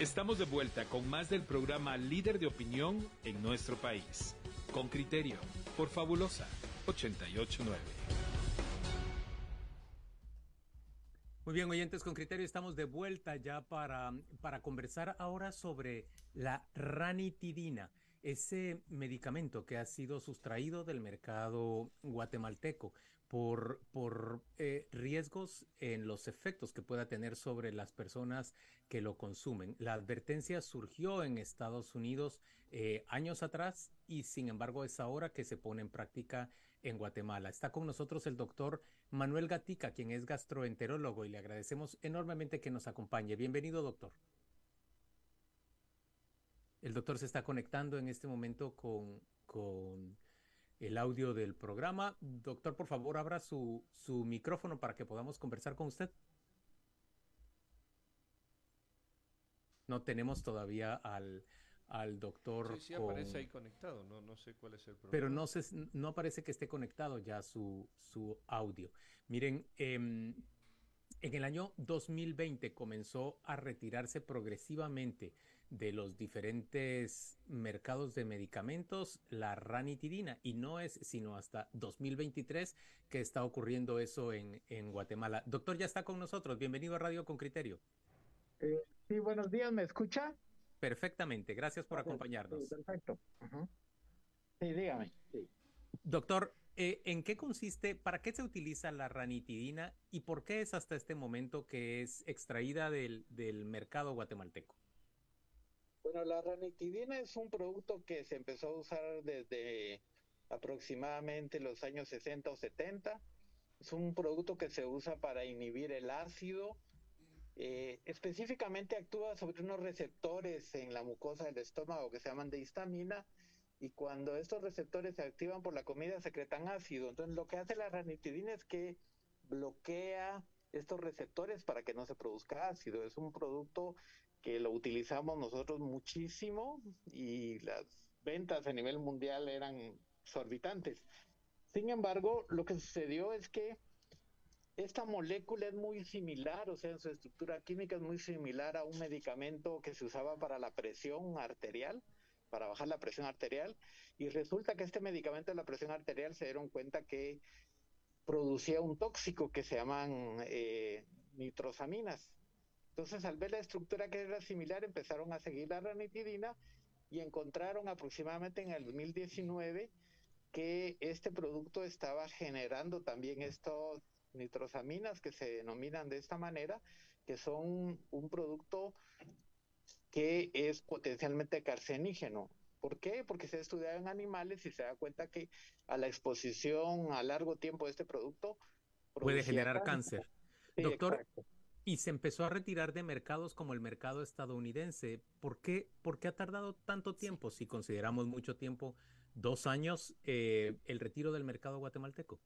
Estamos de vuelta con más del programa Líder de Opinión en nuestro país. Con criterio, por Fabulosa 889. Muy bien, oyentes con criterio, estamos de vuelta ya para, para conversar ahora sobre la ranitidina ese medicamento que ha sido sustraído del mercado guatemalteco por, por eh, riesgos en los efectos que pueda tener sobre las personas que lo consumen. La advertencia surgió en Estados Unidos eh, años atrás y sin embargo es ahora que se pone en práctica en Guatemala. Está con nosotros el doctor Manuel Gatica, quien es gastroenterólogo y le agradecemos enormemente que nos acompañe. Bienvenido, doctor. El doctor se está conectando en este momento con, con el audio del programa. Doctor, por favor, abra su, su micrófono para que podamos conversar con usted. No tenemos todavía al, al doctor. Sí, sí aparece ahí conectado, no, no sé cuál es el problema. Pero no, se, no parece que esté conectado ya su, su audio. Miren, eh, en el año 2020 comenzó a retirarse progresivamente de los diferentes mercados de medicamentos la ranitidina y no es sino hasta 2023 que está ocurriendo eso en, en Guatemala. Doctor, ya está con nosotros. Bienvenido a Radio con Criterio. Eh, sí, buenos días. ¿Me escucha? Perfectamente. Gracias por acompañarnos. Sí, perfecto. Sí, dígame. Sí. Doctor, eh, ¿En qué consiste, para qué se utiliza la ranitidina y por qué es hasta este momento que es extraída del, del mercado guatemalteco? Bueno, la ranitidina es un producto que se empezó a usar desde aproximadamente los años 60 o 70. Es un producto que se usa para inhibir el ácido. Eh, específicamente actúa sobre unos receptores en la mucosa del estómago que se llaman de histamina y cuando estos receptores se activan por la comida secretan ácido. Entonces lo que hace la ranitidina es que bloquea estos receptores para que no se produzca ácido. Es un producto que lo utilizamos nosotros muchísimo y las ventas a nivel mundial eran exorbitantes. Sin embargo, lo que sucedió es que esta molécula es muy similar, o sea, en su estructura química es muy similar a un medicamento que se usaba para la presión arterial, para bajar la presión arterial y resulta que este medicamento de la presión arterial se dieron cuenta que producía un tóxico que se llaman eh, nitrosaminas. Entonces, al ver la estructura que era similar, empezaron a seguir la ranitidina y encontraron aproximadamente en el 2019 que este producto estaba generando también estos nitrosaminas que se denominan de esta manera, que son un producto que es potencialmente carcenígeno. ¿Por qué? Porque se ha estudiado en animales y se da cuenta que a la exposición a largo tiempo de este producto puede generar cáncer. Doctor, y se empezó a retirar de mercados como el mercado estadounidense. ¿Por qué, ¿Por qué ha tardado tanto tiempo, si consideramos mucho tiempo, dos años, eh, el retiro del mercado guatemalteco?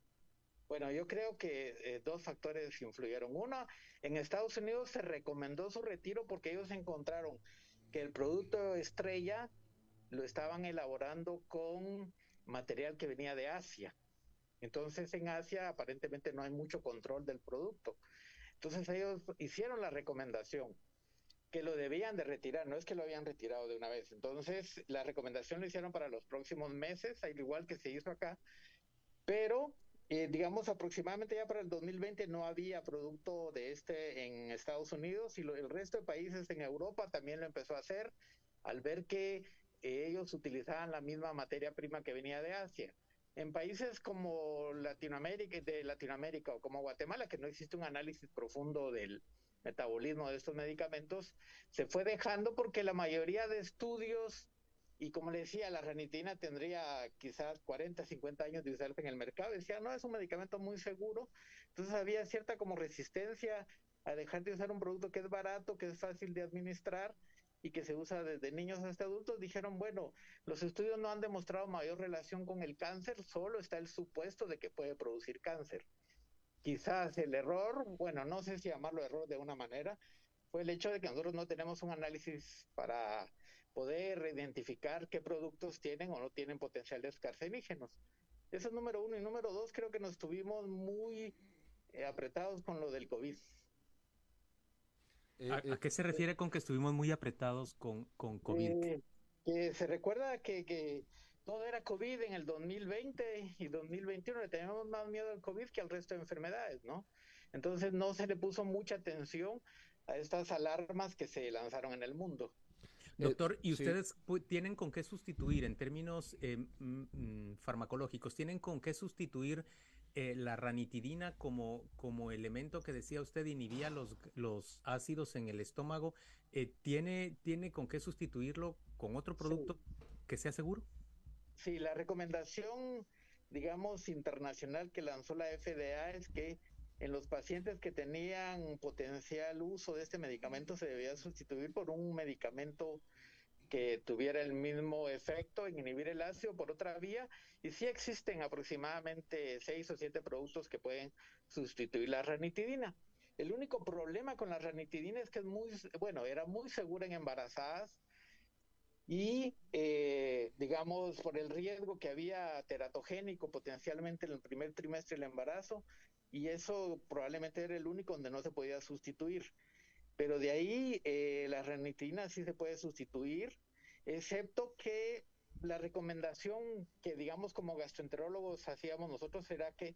Bueno, yo creo que eh, dos factores influyeron. Uno, en Estados Unidos se recomendó su retiro porque ellos encontraron que el producto estrella lo estaban elaborando con material que venía de Asia. Entonces en Asia aparentemente no hay mucho control del producto. Entonces ellos hicieron la recomendación que lo debían de retirar, no es que lo habían retirado de una vez. Entonces la recomendación lo hicieron para los próximos meses, al igual que se hizo acá, pero eh, digamos, aproximadamente ya para el 2020 no había producto de este en Estados Unidos y el resto de países en Europa también lo empezó a hacer al ver que eh, ellos utilizaban la misma materia prima que venía de Asia. En países como Latinoamérica, de Latinoamérica o como Guatemala, que no existe un análisis profundo del metabolismo de estos medicamentos, se fue dejando porque la mayoría de estudios y como le decía, la ranitina tendría quizás 40, 50 años de usarse en el mercado. Decía, no, es un medicamento muy seguro. Entonces había cierta como resistencia a dejar de usar un producto que es barato, que es fácil de administrar y que se usa desde niños hasta adultos. Dijeron, bueno, los estudios no han demostrado mayor relación con el cáncer, solo está el supuesto de que puede producir cáncer. Quizás el error, bueno, no sé si llamarlo error de una manera, fue el hecho de que nosotros no tenemos un análisis para poder identificar qué productos tienen o no tienen potenciales carcenígenos. Eso es número uno. Y número dos, creo que nos tuvimos muy eh, apretados con lo del COVID. Eh, ¿A, qué se refiere con que estuvimos muy apretados con, con COVID? que se recuerda que, que todo era COVID en el 2020 y 2021, le teníamos más miedo al COVID que al resto de enfermedades, ¿no? Entonces no se le puso mucha atención a estas alarmas que se lanzaron en el mundo. Doctor, ¿y ustedes tienen con qué sustituir en términos eh, mm, mm, farmacológicos? ¿Tienen con qué sustituir eh, la ranitidina como, como elemento que decía usted inhibía los, los ácidos en el estómago? Eh, ¿tiene, ¿Tiene con qué sustituirlo con otro producto que sea seguro? Sí, la recomendación, digamos, internacional que lanzó la FDA es que en los pacientes que tenían potencial uso de este medicamento se debía sustituir por un medicamento que tuviera el mismo efecto en inhibir el ácido por otra vía y sí existen aproximadamente seis o siete productos que pueden sustituir la ranitidina. El único problema con la ranitidina es que es muy, bueno, era muy segura en embarazadas y, eh, digamos, por el riesgo que había teratogénico potencialmente en el primer trimestre del embarazo, y eso probablemente era el único donde no se podía sustituir. Pero de ahí eh, la ranitidina sí se puede sustituir, excepto que la recomendación que digamos como gastroenterólogos hacíamos nosotros era que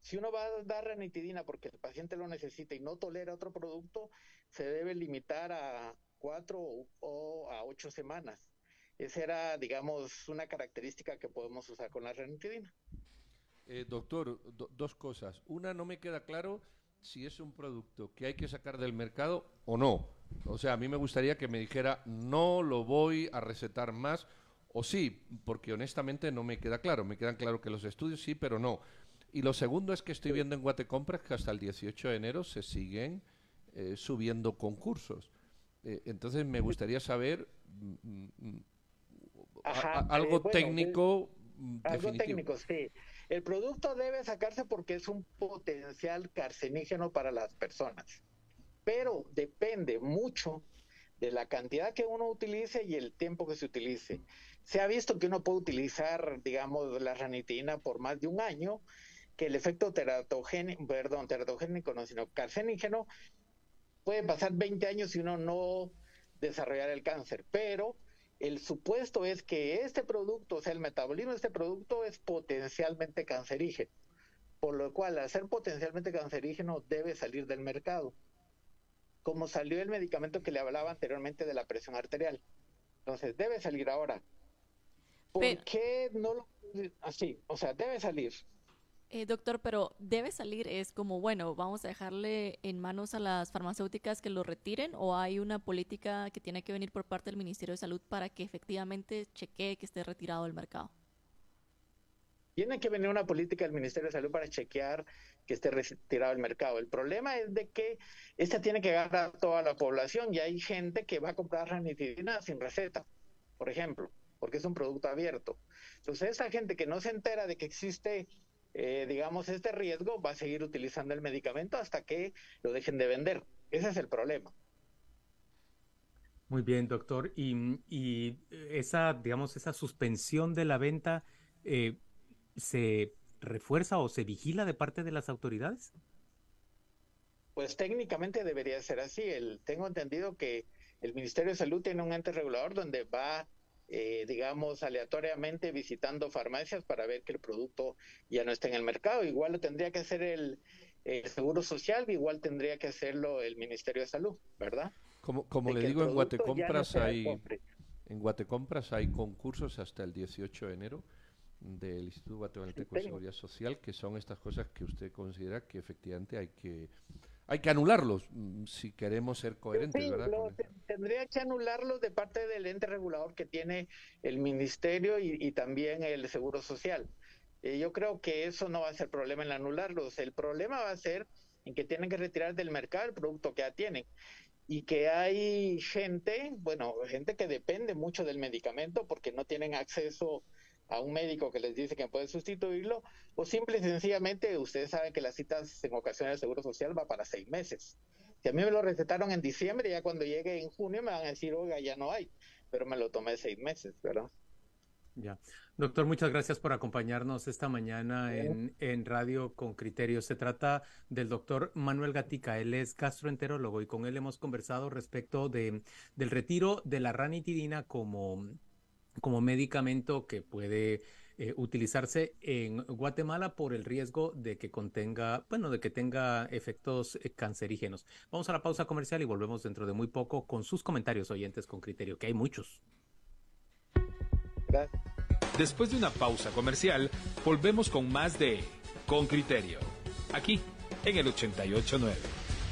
si uno va a dar ranitidina porque el paciente lo necesita y no tolera otro producto, se debe limitar a cuatro o a ocho semanas. Esa era, digamos, una característica que podemos usar con la ranitidina. Eh, doctor, dos cosas. Una, no me queda claro si es un producto que hay que sacar del mercado o no. O sea, a mí me gustaría que me dijera, no lo voy a recetar más, o sí, porque honestamente no me queda claro. Me quedan claro que los estudios sí, pero no. Y lo segundo es que estoy viendo en Guatecompras que hasta el 18 de enero se siguen eh, subiendo concursos. Eh, entonces me gustaría saber mm, mm, mm, algo técnico. algo técnico, sí. El producto debe sacarse porque es un potencial carcenígeno para las personas, pero depende mucho de la cantidad que uno utilice y el tiempo que se utilice. Se ha visto que uno puede utilizar, digamos, la ranitina por más de un año, que el efecto teratogénico, perdón, teratogénico no, sino carcenígeno, puede pasar 20 años si uno no desarrollar el cáncer, pero el supuesto es que este producto, o sea, el metabolismo de este producto es potencialmente cancerígeno, por lo cual al ser potencialmente cancerígeno debe salir del mercado, como salió el medicamento que le hablaba anteriormente de la presión arterial. Entonces, debe salir ahora. ¿Por qué no lo... Así, o sea, debe salir. Eh, doctor, pero debe salir, es como, bueno, vamos a dejarle en manos a las farmacéuticas que lo retiren o hay una política que tiene que venir por parte del Ministerio de Salud para que efectivamente chequee que esté retirado del mercado. Tiene que venir una política del Ministerio de Salud para chequear que esté retirado del mercado. El problema es de que esta tiene que llegar a toda la población y hay gente que va a comprar ranitidina sin receta, por ejemplo, porque es un producto abierto. Entonces, esa gente que no se entera de que existe eh, digamos, este riesgo va a seguir utilizando el medicamento hasta que lo dejen de vender. Ese es el problema. Muy bien, doctor. Y, esa, digamos, esa suspensión de la venta eh, se refuerza o se vigila de parte de las autoridades? Pues técnicamente debería ser así. El, tengo entendido que el Ministerio de Salud tiene un ente regulador donde va eh, digamos, aleatoriamente visitando farmacias para ver que el producto ya no está en el mercado. Igual lo tendría que hacer el, Seguro Social, igual tendría que hacerlo el Ministerio de Salud, ¿verdad? Como, como le digo, en Guatecompras hay... En Guatecompras hay concursos hasta el 18 de enero del Instituto Guatemalteco de Seguridad Social, que son estas cosas que usted considera que efectivamente hay que hay que anularlos mm, si queremos ser coherentes, ¿verdad? tendría que anularlos de parte del ente regulador que tiene el ministerio y, también el Seguro Social. Eh, yo creo que eso no va a ser problema en anularlos. El problema va a ser en que tienen que retirar del mercado el producto que ya tienen y que hay gente, bueno, gente que depende mucho del medicamento porque no tienen acceso a un médico que les dice que puede sustituirlo, o simple y sencillamente ustedes saben que las citas en ocasiones de Seguro Social va para seis meses. Si a mí me lo recetaron en diciembre, ya cuando llegue en junio me van a decir, oiga, ya no hay, pero me lo tomé seis meses, ¿verdad? Ya. Doctor, muchas gracias por acompañarnos esta mañana en, en, Radio con Criterio. Se trata del doctor Manuel Gatica. Él es gastroenterólogo y con él hemos conversado respecto de, del retiro de la ranitidina como, como medicamento que puede eh, utilizarse en Guatemala por el riesgo de que contenga, bueno, de que tenga efectos eh, cancerígenos. Vamos a la pausa comercial y volvemos dentro de muy poco con sus comentarios oyentes con criterio, que hay muchos. Después de una pausa comercial, volvemos con más de Con Criterio, aquí en el 889.